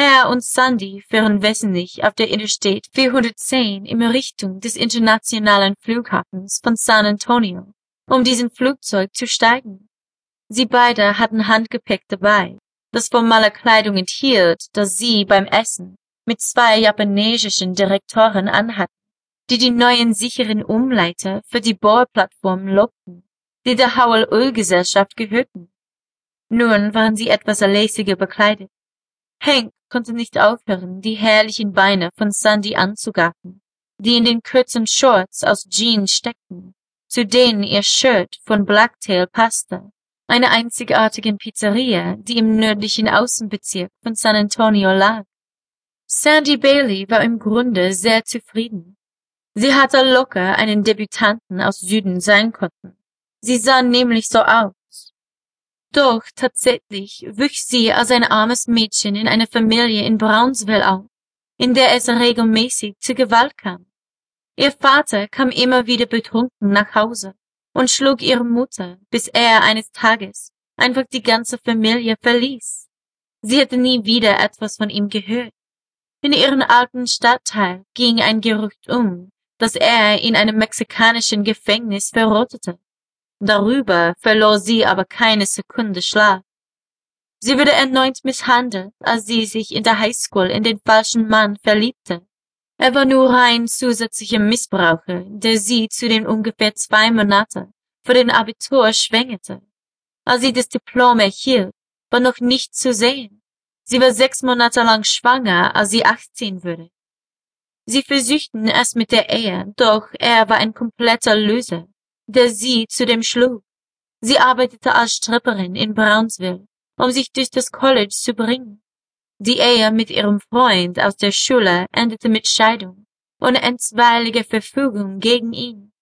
Er und Sandy fuhren wesentlich auf der Interstate 410 in Richtung des internationalen Flughafens von San Antonio, um diesen Flugzeug zu steigen. Sie beide hatten Handgepäck dabei, das formale Kleidung enthielt, das sie beim Essen mit zwei japanesischen Direktoren anhatten, die die neuen sicheren Umleiter für die Bohrplattform lobten, die der Howell Ölgesellschaft gehörten. Nun waren sie etwas erlässiger bekleidet. Hank konnte nicht aufhören, die herrlichen Beine von Sandy anzugaffen, die in den kurzen Shorts aus Jeans steckten, zu denen ihr Shirt von Blacktail passte, einer einzigartigen Pizzeria, die im nördlichen Außenbezirk von San Antonio lag. Sandy Bailey war im Grunde sehr zufrieden. Sie hatte locker einen Debütanten aus Süden sein konnten. Sie sah nämlich so aus. Doch tatsächlich wuchs sie als ein armes Mädchen in einer Familie in Brownsville auf, in der es regelmäßig zu Gewalt kam. Ihr Vater kam immer wieder betrunken nach Hause und schlug ihre Mutter, bis er eines Tages einfach die ganze Familie verließ. Sie hatte nie wieder etwas von ihm gehört. In ihrem alten Stadtteil ging ein Gerücht um, dass er in einem mexikanischen Gefängnis verrottete. Darüber verlor sie aber keine Sekunde Schlaf. Sie wurde erneut misshandelt, als sie sich in der Highschool in den falschen Mann verliebte. Er war nur ein zusätzlicher Missbraucher, der sie zu den ungefähr zwei Monate vor dem Abitur schwängerte. Als sie das Diplom erhielt, war noch nicht zu sehen. Sie war sechs Monate lang schwanger, als sie 18 wurde. Sie versuchten es mit der Ehe, doch er war ein kompletter Loser der sie zu dem schlug. Sie arbeitete als Stripperin in Brownsville, um sich durch das College zu bringen. Die Ehe mit ihrem Freund aus der Schule endete mit Scheidung und einstweiliger Verfügung gegen ihn.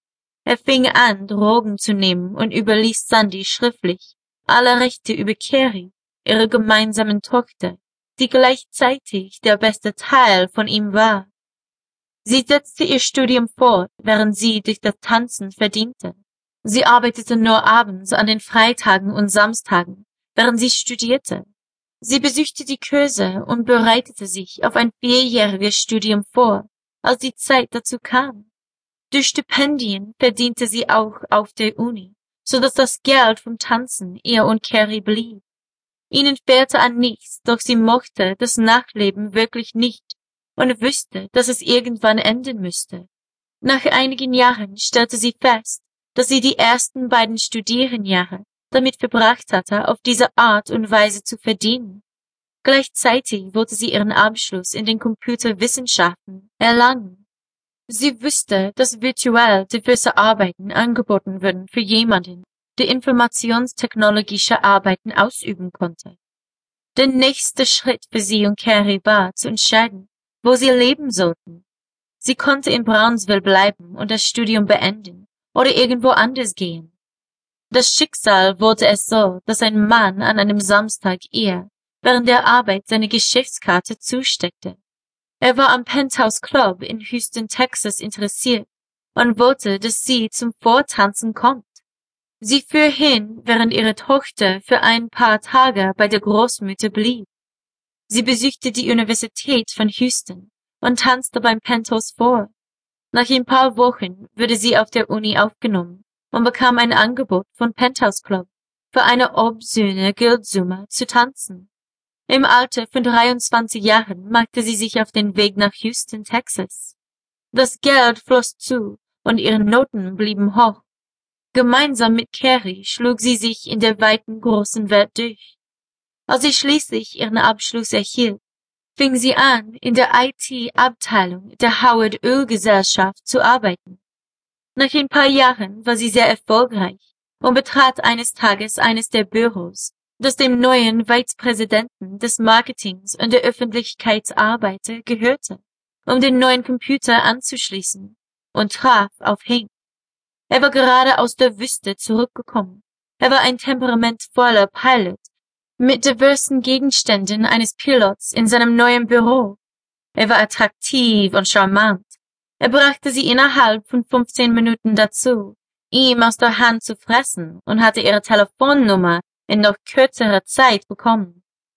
Er fing an, Drogen zu nehmen und überließ Sandy schriftlich alle Rechte über Carrie, ihre gemeinsamen Tochter, die gleichzeitig der beste Teil von ihm war. Sie setzte ihr Studium fort, während sie durch das Tanzen verdiente. Sie arbeitete nur abends an den Freitagen und Samstagen, während sie studierte. Sie besuchte die Kurse und bereitete sich auf ein vierjähriges Studium vor, als die Zeit dazu kam. Durch Stipendien verdiente sie auch auf der Uni, so dass das Geld vom Tanzen ihr und Carrie blieb. Ihnen fehlte an nichts, doch sie mochte das Nachleben wirklich nicht und wüsste, dass es irgendwann enden müsste. Nach einigen Jahren stellte sie fest, dass sie die ersten beiden Studierenjahre damit verbracht hatte, auf diese Art und Weise zu verdienen. Gleichzeitig wollte sie ihren Abschluss in den Computerwissenschaften erlangen. Sie wusste, dass virtuell diverse Arbeiten angeboten würden für jemanden, der informationstechnologische Arbeiten ausüben konnte. Der nächste Schritt für sie und Carrie war, zu entscheiden, wo sie leben sollten. Sie konnte in Brownsville bleiben und das Studium beenden oder irgendwo anders gehen. Das Schicksal wollte es so, dass ein Mann an einem Samstag ihr während der Arbeit seine Geschäftskarte zusteckte. Er war am Penthouse Club in Houston, Texas interessiert und wollte, dass sie zum Vortanzen kommt. Sie fuhr hin, während ihre Tochter für ein paar Tage bei der Großmutter blieb. Sie besuchte die Universität von Houston und tanzte beim Pentos vor. Nach ein paar Wochen wurde sie auf der Uni aufgenommen und bekam ein Angebot von Penthouse Club für eine obszöne Geldsumme zu tanzen. Im Alter von 23 Jahren machte sie sich auf den Weg nach Houston, Texas. Das Geld floss zu und ihre Noten blieben hoch. Gemeinsam mit Carrie schlug sie sich in der weiten großen Welt durch. Als sie schließlich ihren Abschluss erhielt, fing sie an, in der IT-Abteilung der Howard Ölgesellschaft zu arbeiten. Nach ein paar Jahren war sie sehr erfolgreich und betrat eines Tages eines der Büros, das dem neuen Vizepräsidenten des Marketings und der Öffentlichkeitsarbeiter gehörte, um den neuen Computer anzuschließen, und traf auf Hank. Er war gerade aus der Wüste zurückgekommen. Er war ein temperamentvoller Pilot mit diversen Gegenständen eines Pilots in seinem neuen Büro. Er war attraktiv und charmant. Er brachte sie innerhalb von 15 Minuten dazu, ihm aus der Hand zu fressen und hatte ihre Telefonnummer in noch kürzerer Zeit bekommen.